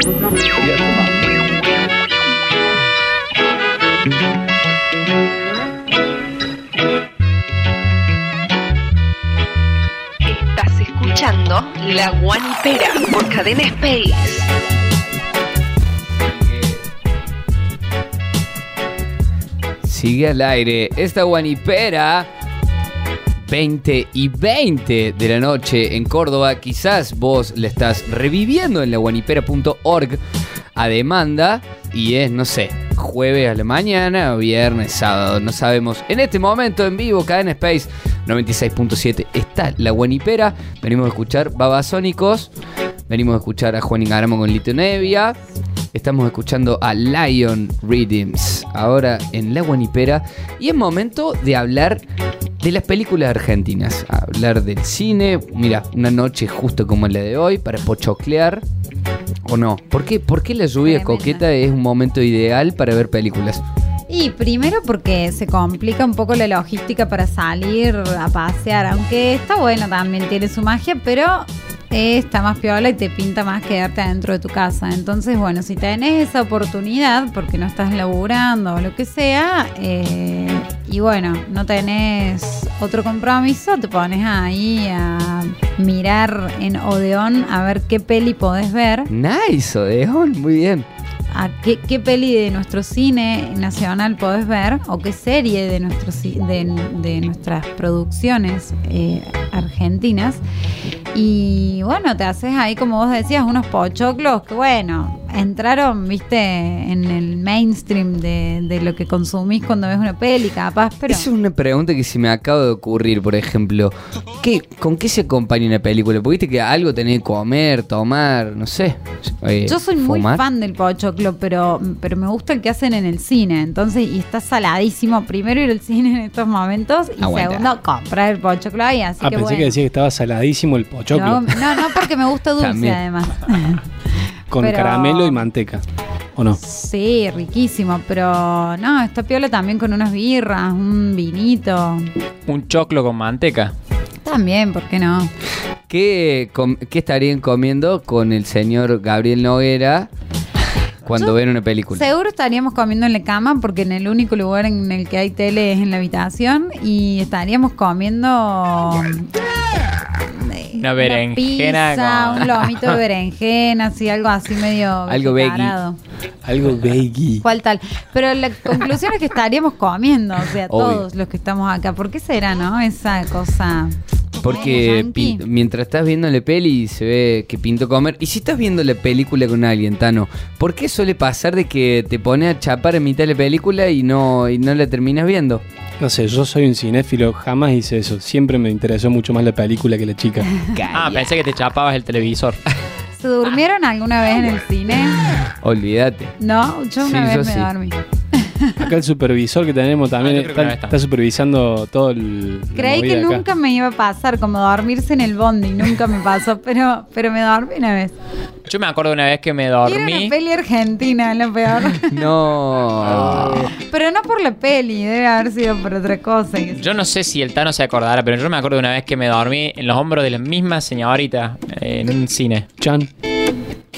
Estás escuchando La Guanipera por Cadena Space. Sigue al aire esta guanipera 20 y 20 de la noche en Córdoba. Quizás vos la estás reviviendo en la guanipera.org a demanda y es, no sé, jueves a la mañana, viernes, sábado, no sabemos. En este momento en vivo, Cadena Space 96.7 está la guanipera. Venimos a escuchar Babasónicos. Venimos a escuchar a Juan Ingaramo con Lito Nevia. Estamos escuchando a Lion Rhythms ahora en La Guanipera. Y es momento de hablar de las películas argentinas. Hablar del cine. Mira, una noche justo como la de hoy para pochoclear. ¿O no? ¿Por qué, por qué la lluvia coqueta es un momento ideal para ver películas? Y primero porque se complica un poco la logística para salir a pasear, aunque está bueno también, tiene su magia, pero está más piola y te pinta más quedarte adentro de tu casa. Entonces, bueno, si tenés esa oportunidad, porque no estás laburando o lo que sea, eh, y bueno, no tenés otro compromiso, te pones ahí a mirar en Odeón a ver qué peli podés ver. Nice, Odeón, muy bien. a qué, qué peli de nuestro cine nacional podés ver o qué serie de, nuestro, de, de nuestras producciones eh, argentinas. Y bueno, te haces ahí, como vos decías, unos pochoclos que, bueno, entraron, viste, en el mainstream de, de lo que consumís cuando ves una peli, capaz, pero... Esa es una pregunta que se me acaba de ocurrir, por ejemplo. ¿Qué, ¿Con qué se acompaña una película? Porque viste que algo tenés que comer, tomar, no sé. eh, Yo soy muy fan del pochoclo, pero, pero me gusta el que hacen en el cine. Entonces, y está saladísimo. Primero ir al cine en estos momentos y Aguanta. segundo comprar el pochoclo ahí. Así Ah, que pensé bueno. que decía que estaba saladísimo el pochoclo. no, no, no, porque me gusta dulce además. con pero- caramelo y manteca. ¿O no? sí, riquísimo. Pero no, está piola también con unas birras, un vinito. Un choclo con manteca. También, ¿por qué no? ¿Qué, com- qué estarían comiendo con el señor Gabriel Noguera cuando Yo- ven una película? Seguro estaríamos comiendo en la cama porque en el único lugar en el que hay tele es en la habitación y estaríamos comiendo Una berenjena pizza, con- un lomito de berenjena, así algo así medio Algo veggie. Algo veggie. ¿Cuál tal? Pero la conclusión es que estaríamos comiendo, o sea, Obvio. todos los que estamos acá. ¿Por qué será, no? Esa cosa. Porque pin- mientras estás viendo la peli se ve que pinto comer. Y si estás viendo la película con alguien, Tano, ¿por qué suele pasar de que te pone a chapar en mitad de la película y no, y no la terminas viendo? No sé, yo soy un cinéfilo, jamás hice eso. Siempre me interesó mucho más la película que la chica. Ah, pensé que te chapabas el televisor. ¿Se durmieron alguna vez en el cine? Olvídate. No, yo una Sí, yo vez me sí. dormí. Acá el supervisor que tenemos también Ah, está, no está. está supervisando todo el. Creí que acá. nunca me iba a pasar, como dormirse en el bondi, nunca me pasó, pero, pero me dormí una vez. Yo me acuerdo una vez que me Y era dormí. una peli argentina, lo peor. No. pero no por la peli, debe haber sido por otra cosa. Yo no sé si el Tano se acordará, pero yo me acuerdo de una vez que me dormí en los hombros de la misma señorita eh, en un cine. Chan.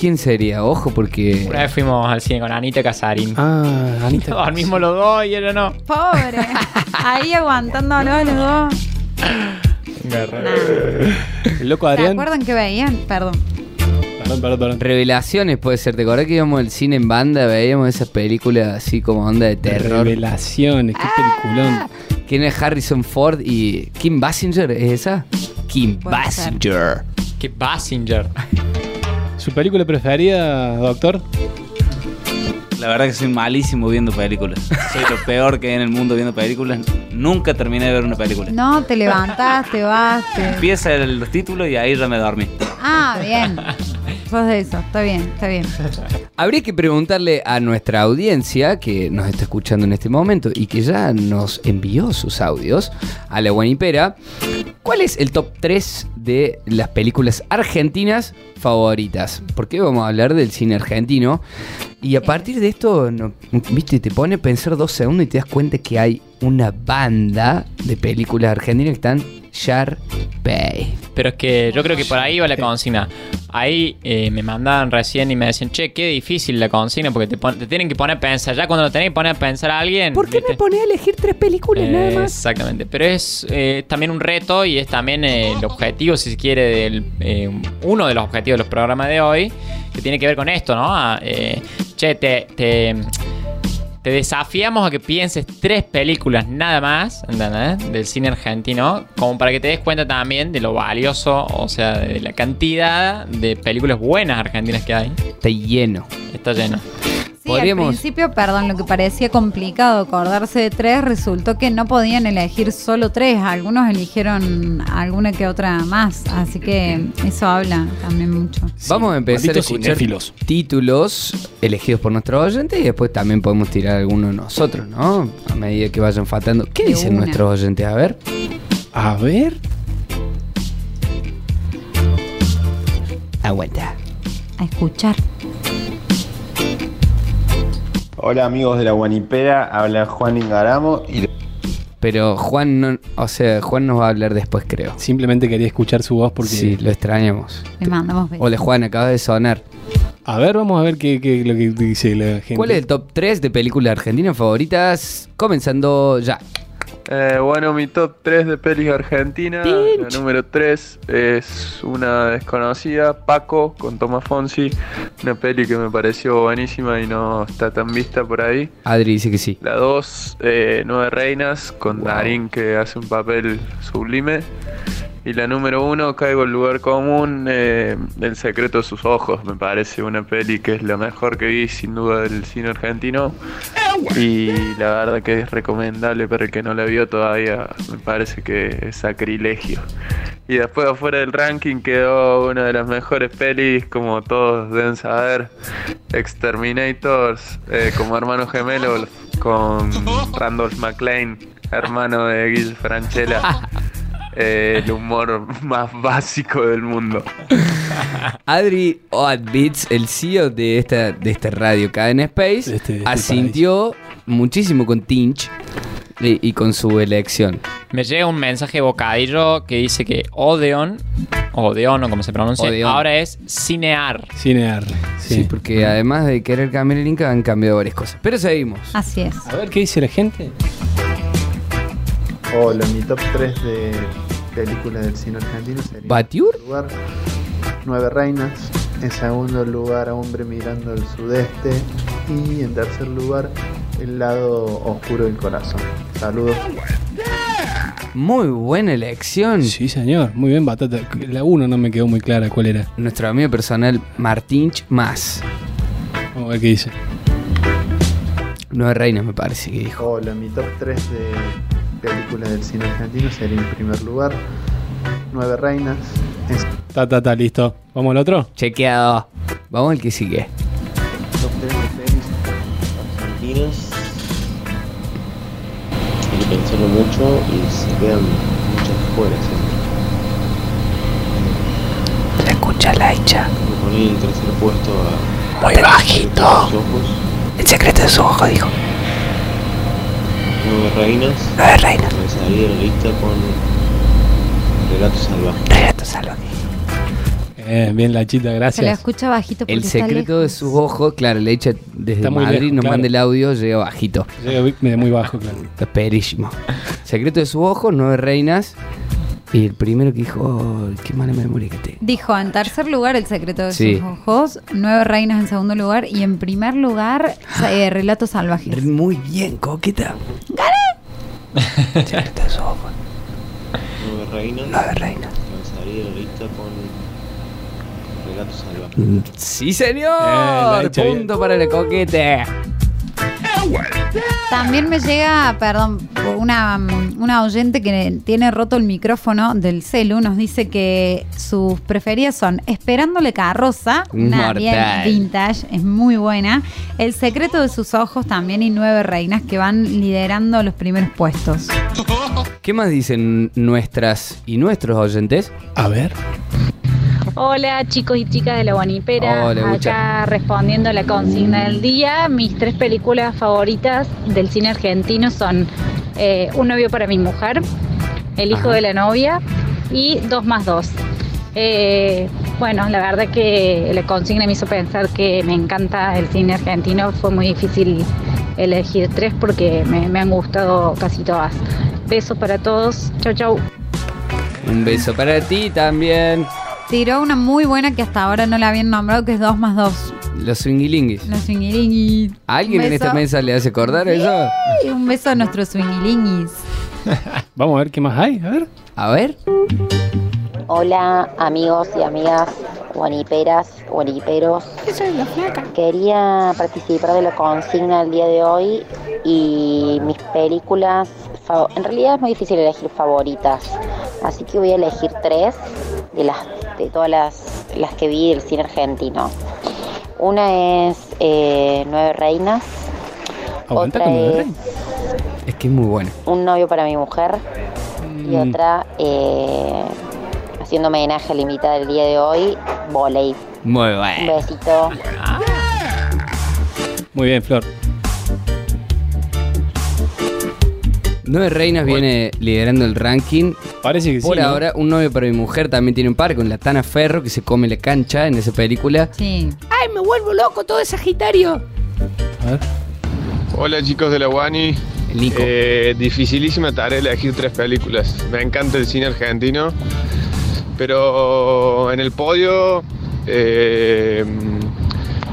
¿Quién sería? Ojo, porque. Una vez fuimos al cine con Anita Casarín. Ah, Anita. Dormimos los dos y ella no. Pobre. Ahí aguantándolo los dos. El loco ¿Se Adrián. acuerdan que veían? Perdón. Perdón, perdón, perdón. Revelaciones puede ser. ¿Te acordás que íbamos al cine en banda? Veíamos esas películas así como onda de terror. Revelaciones, qué peliculón. ¿Quién es Harrison Ford y Kim Basinger? ¿Es esa? Kim Puede Basinger. Que Basinger. ¿Su película preferida, doctor? La verdad que soy malísimo viendo películas. Soy lo peor que hay en el mundo viendo películas. Nunca terminé de ver una película. No, te levantás, te vas, te... Empieza el- los títulos y ahí ya me dormí. Ah, bien. Sos de eso, está bien, está bien. Habría que preguntarle a nuestra audiencia que nos está escuchando en este momento y que ya nos envió sus audios a la Guanipera. ¿Cuál es el top 3 de las películas argentinas favoritas? Porque vamos a hablar del cine argentino. Y a partir de esto, no- viste, te pone a pensar dos segundos y te das cuenta que hay una banda de películas argentinas que están Sharpay. Pero es que yo creo que por ahí va la consigna. Ahí eh, me mandaban recién y me decían, che, qué difícil la consigna porque te, pon- te tienen que poner a pensar. Ya cuando lo tenés que poner a pensar a alguien. ¿viste? pones a elegir tres películas Eh, Exactamente, pero es eh, también un reto y es también eh, el objetivo, si se quiere, del, eh, uno de los objetivos de los programas de hoy, que tiene que ver con esto, ¿no? Ah, eh, che, te, te, te desafiamos a que pienses tres películas nada más, ¿entendés? Del cine argentino, como para que te des cuenta también de lo valioso, o sea, de la cantidad de películas buenas argentinas que hay. Está lleno. Está lleno. Podríamos- al principio, perdón, lo que parecía complicado acordarse de tres, resultó que no podían elegir solo tres. Algunos eligieron alguna que otra más. Así que eso habla también mucho. Vamos a empezar a escuchar cinéfilos. títulos elegidos por nuestros oyentes y después también podemos tirar alguno de nosotros, ¿no? A medida que vayan faltando. ¿Qué De dicen una. nuestros oyentes? A ver. A ver. Aguanta. A escuchar. Hola amigos de la Guanipera, habla Juan Ingaramo y Pero Juan no, o sea, Juan nos va a hablar después, creo. Simplemente quería escuchar su voz porque. Sí, lo extrañamos. Le mandamos besos. Hola Juan, acaba de sonar. A ver, vamos a ver qué, qué- lo que dice la gente. ¿Cuál es el top 3 de películas argentinas favoritas? Comenzando ya. Eh, bueno, mi top 3 de pelis argentinas. La número 3 es una desconocida, Paco, con Tomás Fonsi. Una peli que me pareció buenísima y no está tan vista por ahí. Adri dice que sí. La 2, eh, Nueve Reinas, con Darín que hace un papel sublime. Y la número 1, Caigo el lugar común, eh, El secreto de sus ojos. Me parece una peli que es la mejor que vi sin duda del cine argentino. Y la verdad que es recomendable para el que no la vio todavía. Me parece que es sacrilegio. Y después afuera del ranking quedó una de las mejores pelis, como todos deben saber, Exterminators, eh, como hermano gemelo con Randolph McLean, hermano de Guille Franchella. Eh, el humor más básico del mundo. Adri Oadbits, el CEO de esta, de esta radio Cadena Space, este- este asintió muchísimo con Tinch y, y con su elección. Me llega un mensaje bocadillo que dice que Odeon, Odeon o como se pronuncia, Odeon. ahora es Cinear. Cinear. Sí, Sí. porque además de querer cambiar el link han cambiado varias cosas. Pero seguimos. Así es. A ver qué dice la gente. Hola, mi top 3 de películas del cine argentino sería ¿Batiur? en primer lugar Nueve Reinas, en segundo lugar Hombre mirando al sudeste y en tercer lugar El lado oscuro del corazón. Saludos. Muy buena elección. Sí, señor. Muy bien, Batata. La 1 no me quedó muy clara cuál era. Nuestro amigo personal Martinch más. Vamos a ver qué dice. Nueve reinas me parece que dijo. Hola, mi top 3 de películas del cine argentino sería en primer lugar Nueve Reinas, en Ta, ta, ta, listo. ¿Vamos al otro? Chequeado. Vamos al que sigue. top 3 de pelis argentinas. Hay que pensarlo mucho y se quedan muchas fuera siempre. Se escucha la hecha. Me poní en tercer puesto a. Muy bajito. El secreto de su ojo, dijo. Nueve reinas. Nueve reinas. Me salí de la lista con Relatos salvajes. Relato salvaje. Eh, bien, la chita, Se la gracias. escucha bajito porque El está secreto de sus ojos, claro, le echa desde Está muy Madrid, lejos, nos claro. manda el audio, llega bajito. Llega muy bajo, claro. Está perísimo. Secreto de sus ojos, nueve reinas. Y el primero que dijo, "Oh, qué mala memoria que tengo. Dijo en tercer lugar El secreto de Sí. sus ojos, Nueve reinas en segundo lugar y en primer lugar eh, Relatos salvajes. Muy bien, coqueta. ¡Gané! Secreto de sus ojos, Nueve reinas. nueve reinas. Me salí de la lista con Relatos salvajes. Sí, señor. Eh, bien. Punto para la coquete. También me llega, perdón, una, una oyente que tiene roto el micrófono del celu, nos dice que sus preferidas son Esperándole carroza, una bien vintage, es muy buena, El secreto de sus ojos también y Nueve reinas que van liderando los primeros puestos. ¿Qué más dicen nuestras y nuestros oyentes? A ver. Hola chicos y chicas de la Guanipera, Hola, Bucha. acá respondiendo a la consigna del día, mis tres películas favoritas del cine argentino son eh, Un novio para mi mujer, El hijo Ajá. de la novia y 2 más 2. bueno, la verdad que la consigna me hizo pensar que me encanta el cine argentino. Fue muy difícil elegir tres porque me, me han gustado casi todas. Besos para todos. Chau, chau. Un beso para ti también. Tiró una muy buena que hasta ahora no la habían nombrado, que es 2 más 2. Los swingilinguis. Los swingilinguis. ¿A ¿Alguien en esta mesa le hace acordar eso? Y un beso a nuestros swingilinguis. Vamos a ver qué más hay. A ver. A ver. Hola amigos y amigas guaniperas, guaniperos. Quería participar de la consigna el día de hoy y mis películas, en realidad es muy difícil elegir favoritas, así que voy a elegir tres de las de todas las, las que vi del cine argentino. Una es eh, Nueve Reinas, Aguanta otra con Nueve es Reinas. Es que es muy bueno. Un novio para mi mujer y Mm. otra eh, haciendo homenaje a la invitada del día de hoy, volei. Muy Un bueno. besito. Muy bien, Flor. Nueve Reinas viene liderando el ranking. Parece que sí, Por ¿no? ahora, Un novio para mi mujer también tiene un par con la Tana Ferro que se come la cancha en esa película. Sí. ¡Ay, me vuelvo loco todo es Sagitario! Hola chicos de la Wani. Eh, dificilísima tarea elegir tres películas. Me encanta el cine argentino. Pero en el podio, eh,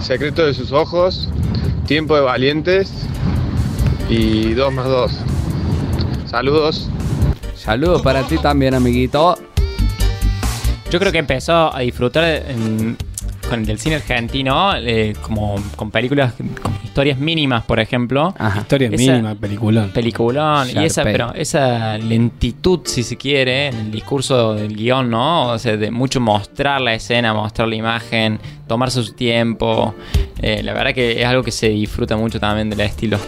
Secreto de sus ojos, Tiempo de Valientes y 2 más 2. Saludos. Saludos para ti también, amiguito. Yo creo que empezó a disfrutar en- con el cine argentino, eh, como con películas, con historias mínimas, por ejemplo. Historia Esa- mínima, peliculón. Peliculón. Y esa, pero esa lentitud, si se quiere, en el discurso del guion, ¿no? O sea, de mucho mostrar la escena, mostrar la imagen, tomarse su tiempo. Eh, la verdad que es algo que se disfruta mucho también del estilo.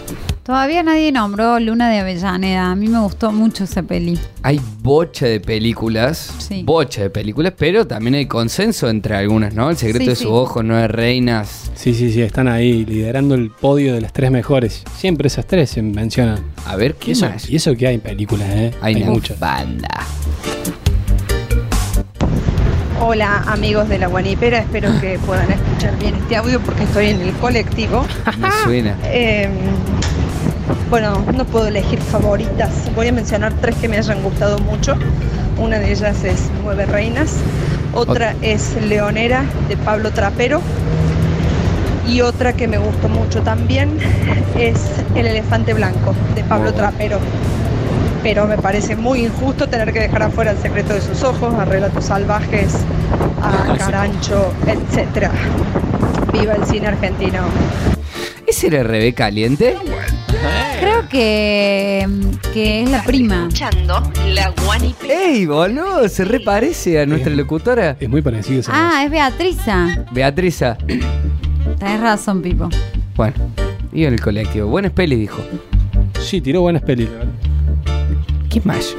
Todavía nadie nombró Luna de Avellaneda. A mí me gustó mucho esa peli. Hay bocha de películas. Sí. Bocha de películas, pero también hay consenso entre algunas, ¿no? El secreto Sí, de sí. su ojo, Nueve Reinas. Sí, sí, sí, están ahí liderando el podio de las tres mejores. Siempre esas tres se mencionan. A ver, ¿qué y eso, más? Y eso que hay en películas, ¿eh? Hay una muchas. banda. Hola amigos de la Guanipera, espero que puedan escuchar bien este audio porque estoy en el colectivo. Me suena. Eh, bueno, no puedo elegir favoritas, voy a mencionar tres que me hayan gustado mucho. Una de ellas es Nueve Reinas, otra es Leonera de Pablo Trapero y otra que me gustó mucho también es El Elefante Blanco de Pablo Trapero. Pero me parece muy injusto tener que dejar afuera el secreto de sus ojos, a relatos salvajes, a Carancho, etc. Viva el cine argentino. ¿Ese era Rebe Caliente? Creo que, que es la prima. Escuchando la. ¡Ey, boludo! Se reparece a nuestra locutora. Es muy parecido esa Ah, es Beatriza. Beatriza. Tenés razón, Pipo. Bueno, iba en el colectivo. Buenas pelis, dijo. Sí, tiró buenas pelis. la verdad. ¿Qué más?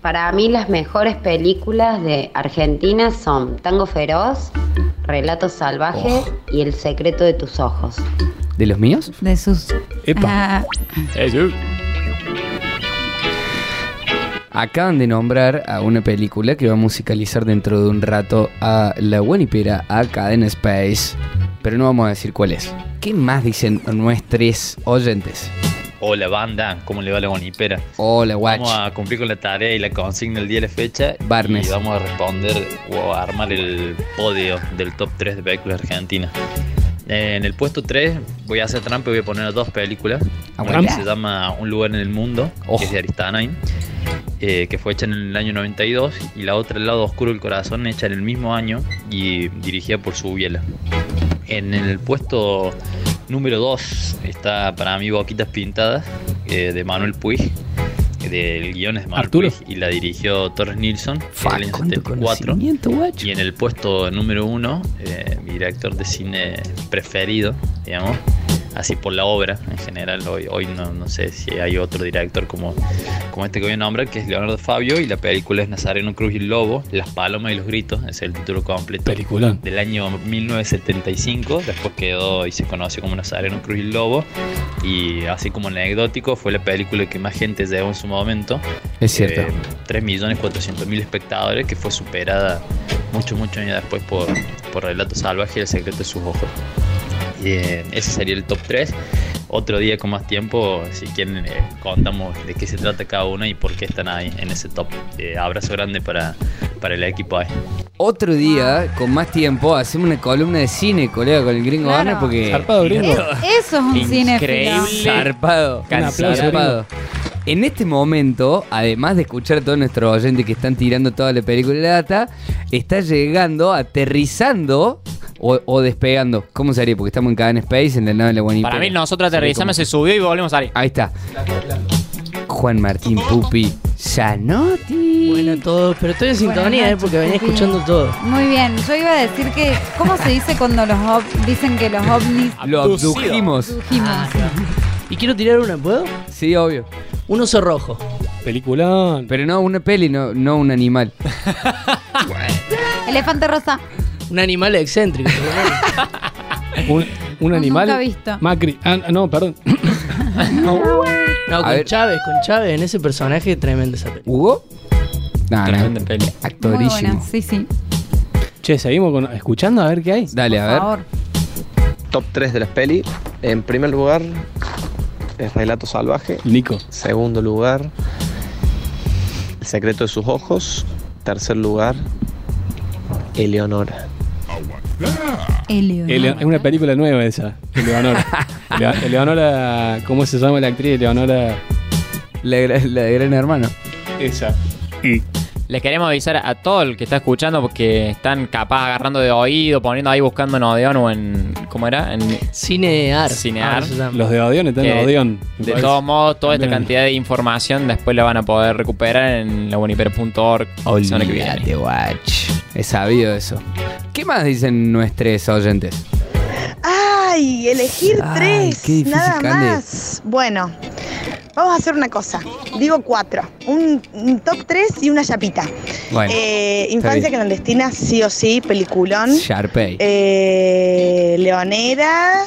Para mí las mejores películas de Argentina son Tango Feroz, Relatos Salvajes y El Secreto de tus Ojos. ¿De los míos? De sus. Ah, Acaban de nombrar a una película que va a musicalizar dentro de un rato a la Guanipera, a Cadena Space. Pero no vamos a decir cuál es. ¿Qué más dicen nuestros oyentes? Hola banda, ¿cómo le va la bonipera? Hola, guach. Vamos a cumplir con la tarea y la consigna el día de la fecha. Barnes. Y vamos a responder o a armar el podio del top 3 de películas argentinas. Eh, En el puesto 3 voy a hacer trampa y voy a poner dos películas. Ah, Una que se llama Un lugar en el mundo, que es de Aristanain, eh, que fue hecha en el año 92. Y la otra, El lado oscuro del corazón, hecha en el mismo año y dirigida por Subiela. En el puesto número 2 está para mí Boquitas Pintadas de, de Manuel Puig. Del guion es Manuel Arturo. Puig y la dirigió Torres Nilsson del año cuánto 74. conocimiento, guacho. Y en el puesto número 1, mi director de cine preferido, digamos, así por la obra en general. Hoy, hoy no, no sé si hay otro director como, como este que voy a nombrar, que es Leonardo Fabio, y la película es Nazareno Cruz y el Lobo, Las Palomas y los Gritos, ese es el título completo. Peliculón. Del año 1975, después quedó y se conoció como Nazareno Cruz y el Lobo, y así como anecdótico, fue la película que más gente llevó en su momento. Es cierto. Eh, 3.400.000 espectadores, que fue superada muchos, muchos años después por, por Relato Salvaje y El Secreto de sus Ojos. Y, eh, ese sería el top 3. Otro día con más tiempo, si quieren, eh, contamos de qué se trata cada uno y por qué están ahí en ese top. Eh, abrazo grande para, para el equipo ahí. Otro día, con más tiempo, hacemos una columna de cine, colega, con el gringo Claro. Ana, porque. Zarpado, gringo. Es- eso es un cinéfilo. Zarpado. Un aplauso, Zarpado. En este momento, además de escuchar a todos nuestros oyentes que están tirando toda la película de la data, está llegando, aterrizando o, o despegando. ¿Cómo sería? Porque estamos en Cadena Space, en la nave de la Guanipera. Para mí, nosotros aterrizamos, se subió y volvemos a salir. Ahí está. Juan Martín Pupi Zanotti. Bueno, todos, pero estoy en sintonía, eh, porque venía escuchando todo. Muy bien, yo iba a decir que, ¿cómo se dice cuando los ov- dicen que los ovnis Lo abdujimos. abdujimos? Y quiero tirar una, ¿puedo? Sí, obvio. Un oso rojo. Peliculón. Pero no una peli, no, no un animal. Elefante rosa. Un animal excéntrico. Un, un animal. nunca visto. Macri. Ah, no, perdón. No, con ver. Chávez, con Chávez en ese personaje tremendo esa película. ¿Hugo? No, Tremenda no. peli. Muy Actorísimo. buena, sí, sí. Che, seguimos con, escuchando a ver qué hay. Dale, a Por ver. favor. Top 3 de las peli. En primer lugar, es Relato Salvaje. Nico. Segundo lugar, El secreto de sus ojos. Tercer lugar, Eleonora. Elio. Eleo- es una película nueva esa. Eleonora. Eleo- Eleonora. ¿Cómo se llama la actriz? Eleonora. La, la de Gran Hermano. Esa. Les queremos avisar a todo el que está escuchando porque están capaz agarrando de oído, poniendo ahí buscando en Odeon o en. ¿Cómo era? En Cinear. Cinear. Los de Odeon están en Odeon. De todos modos, toda esta cantidad de información después la van a poder recuperar en lagunipera.org la semana que viene. Olvídate, watch. Es sabido eso. ¿Qué más dicen nuestros oyentes? Ay, elegir Ay, tres, qué difícil, nada Cande. más. Bueno, vamos a hacer una cosa. Digo cuatro. Un, un top tres y una chapita. Bueno, Eh, infancia bien. clandestina, sí o sí, peliculón. Sharpay. Eh, Leonera,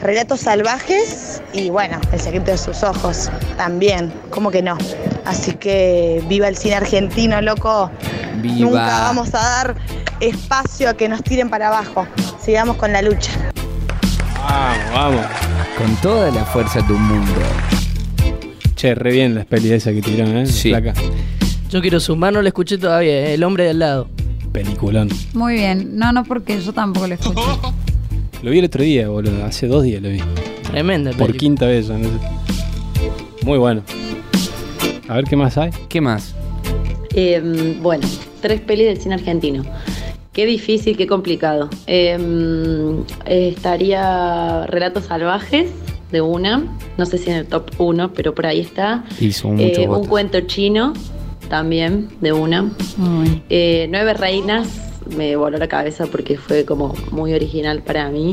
Relatos Salvajes y bueno, El secreto de sus ojos también, ¿cómo que no? Así que viva el cine argentino, loco. Viva. Nunca vamos a dar espacio a que nos tiren para abajo. Sigamos con la lucha. Vamos, vamos. Con toda la fuerza de un mundo. Che, re bien las pelis esas que tiraron, ¿eh? Sí. Yo quiero sumar, no lo escuché todavía, eh, El hombre de al lado. Peliculón. Muy bien. No, no, porque yo tampoco lo escuché. Lo vi el otro día, boludo. Hace dos días lo vi. Tremenda Por película. quinta vez. ya, no sé. Muy bueno. A ver qué más hay. ¿Qué más? Eh, bueno, tres pelis del cine argentino. Qué difícil, qué complicado. Eh, estaría Relatos Salvajes de una, no sé si en el top 1, pero por ahí está. Hizo mucho Eh, un cuento chino también de una. Eh, Nueve Reinas me voló la cabeza porque fue como muy original para mí.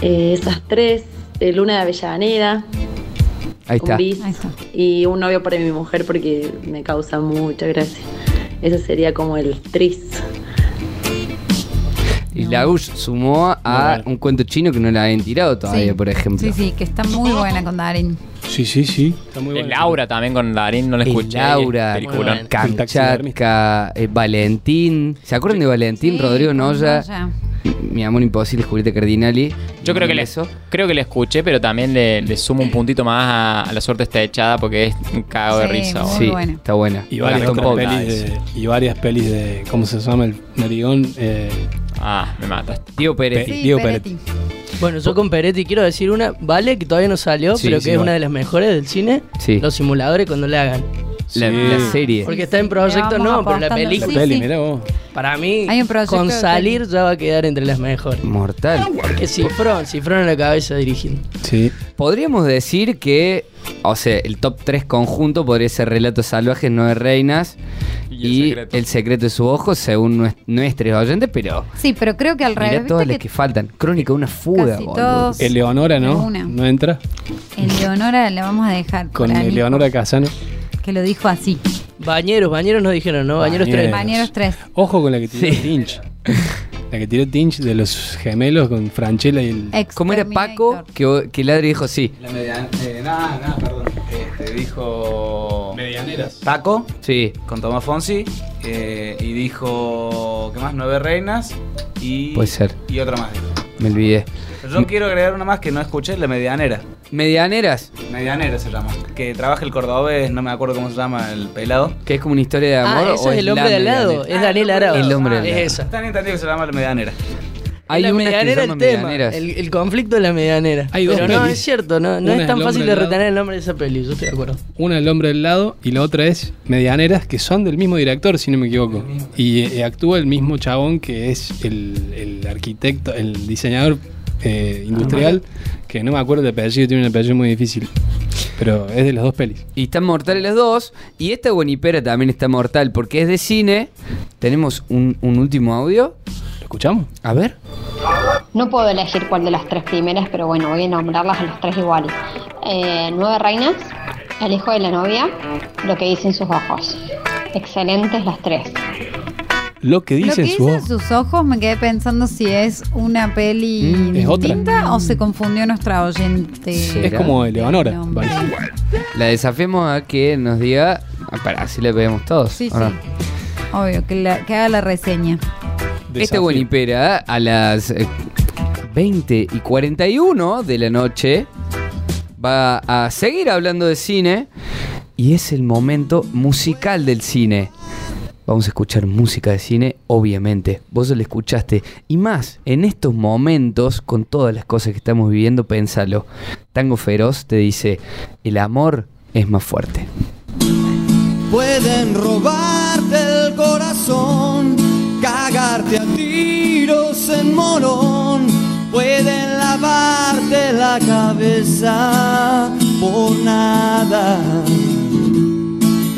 Eh, esas tres, eh, Luna de Avellaneda, Ahí un está. bis y un novio para mi mujer porque me causa mucha gracia. Ese sería como el tris. Y Lagush sumó a un cuento chino que no la habían tirado todavía, Sí. por ejemplo. Sí, sí, que está muy buena con Darín. Sí, sí, sí. Está muy El Laura también con Darín, no la El escuché. Laura. Kamchatka, eh, Valentín. ¿Se acuerdan de Valentín? Sí, Rodrigo Noya, Noya. Mi amor imposible, Julieta Cardinali. Yo creo que, le, eso. creo que le escuché, pero también le, le sumo un puntito más a, a la suerte está echada porque es un cago de risa. muy. Sí, buena. está buena. Y varias, pelis de, y varias pelis de. ¿Cómo se llama? El narigón. Eh, Ah, me mataste. Diego Pérez. Pe- Diego Peretti. Bueno, yo con Peretti quiero decir una, vale, que todavía no salió, Sí, pero que sí, es una de las mejores del cine. Sí. Los simuladores cuando le hagan. La, la serie. Porque está en proyecto, Le vamos no, pero la apostando. película. Sí, peli, sí. mirá vos. Para mí, Hay un proyecto con de salir ya va a quedar entre las mejores. Mortal. Porque cifrón, cifrón en la cabeza dirigiendo. Sí. Podríamos decir que o sea, el top 3 conjunto podría ser Relatos Salvajes, Nueve Reinas y, el, secreto. de su ojo, según nues- nuestros oyentes, pero Sí, pero creo que al mirá revés. todas viste las que faltan. Crónica de una fuga, todos- Eleonora, ¿no? una. No entra. que en Leonora le vamos a dejar Con Eleonora Casano. que lo dijo así. Bañeros, bañeros nos dijeron, ¿no? Bañeros 3. Bañeros 3. Ojo con la que tiró Tinch. La que tiró Tinch de los gemelos con Franchella y el. ¿Cómo era Paco que, que Ladri dijo sí? La mediana. Eh, nada, nada, perdón. Este, dijo. Medianeras. Taco. Sí. Con Tomás Fonsi. eh, y dijo. ¿Qué más? Nueve reinas. Y. Puede ser. Y otra más. Me olvidé. Pero yo quiero agregar una más que no escuché, la medianera. ¿Medianeras? Medianera se llama. Que trabaja el cordobés, no me acuerdo cómo se llama el pelado. Que es como una historia de amor. Ah, o ese es el hombre la de al lado. Es Daniel Arao. El hombre Ah, de al lado. Es esa. Están entendido que se llama la medianera. Hay la que se el tema. Medianeras. El, el conflicto de la medianera. Hay dos Pero no, es cierto, no, no es es tan fácil de del retener el nombre de esa peli, yo estoy de acuerdo. Una el hombre del lado y la otra es Medianeras, que son del mismo director, si no me equivoco. Y eh, actúa el mismo chabón que es el, el arquitecto, el diseñador eh, industrial, que no me acuerdo de apellido, tiene un apellido muy difícil. Pero es de las dos pelis. Y están mortales las dos. Y esta Buenipera también está mortal porque es de cine. Tenemos un, un último audio. ¿Lo escuchamos? A ver. No puedo elegir cuál de las tres primeras, pero bueno, voy a nombrarlas a las tres iguales. Eh, Nueve reinas, El hijo de la novia, Lo que dicen sus ojos. Excelentes las tres. Lo que Lo dice que en su dicen ojo. sus ojos me quedé pensando si es una peli Mm, es otra. distinta o se confundió nuestra oyente. Es como Eleonora. parece. La desafiamos a que nos diga. ah, Para, así le vemos todos. Sí, ¿o sí. no? Obvio, que, la- que haga la reseña. Este Buenipera a las eh, 20 y 41 de la noche va a seguir hablando de cine y es el momento musical del cine. Vamos a escuchar música de cine, obviamente. Vos la escuchaste. Y más, en estos momentos, con todas las cosas que estamos viviendo, pensalo. Tango Feroz te dice, el amor es más fuerte. Pueden robarte el corazón, cagarte a tiros en morón, pueden lavarte la cabeza por nada.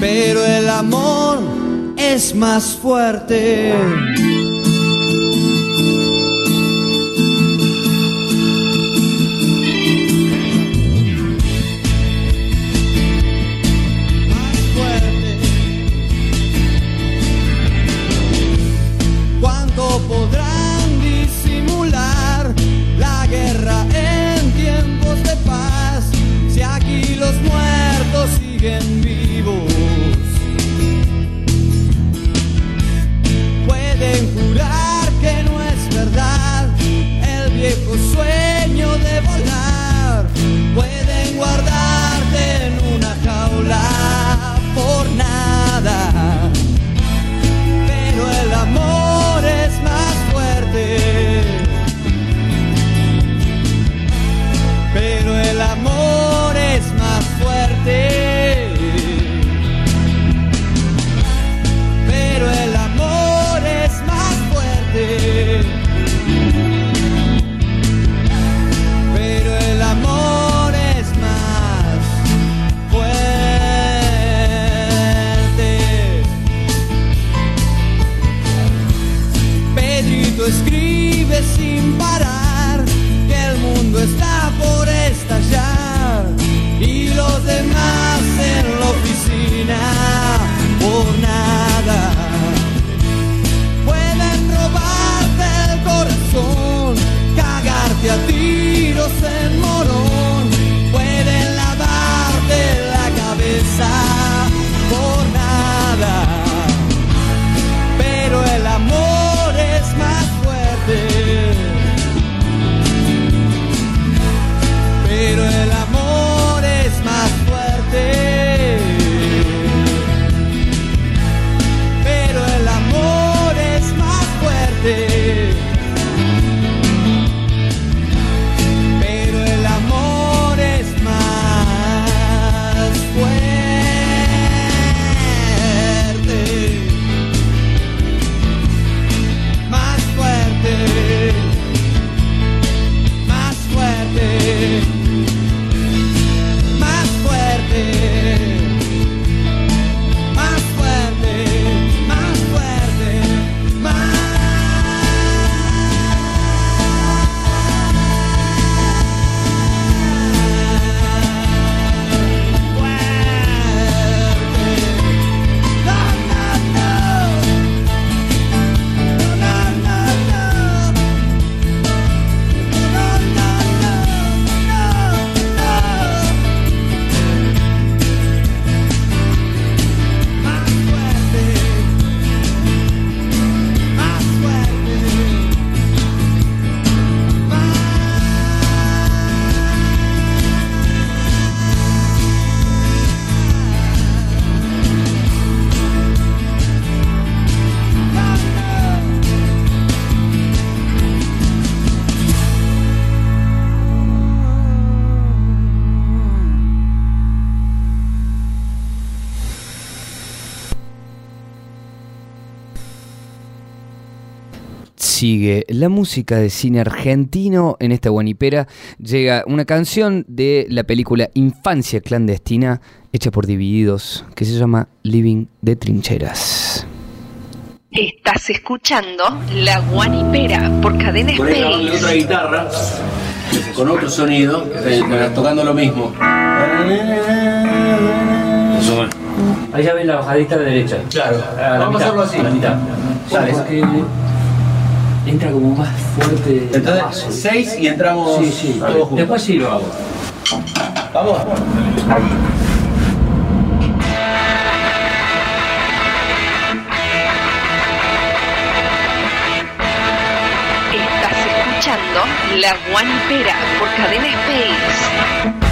Pero el amor es más fuerte. Sigue la música de cine argentino en esta guanipera. Llega una canción de la película Infancia Clandestina, hecha por Divididos, que se llama Living de Trincheras. Estás escuchando La Guanipera por Cadena Space. otra guitarra con otro sonido, eh, tocando lo mismo. Ahí ya ven la bajadita a la derecha. Claro. A la Vamos a hacerlo así. a la mitad. Porque entra como más fuerte. Entonces, paso. seis y entramos Sí, sí. todos juntos. Después sí lo hago. Vamos. Estás escuchando La Guanipera por Cadena Space.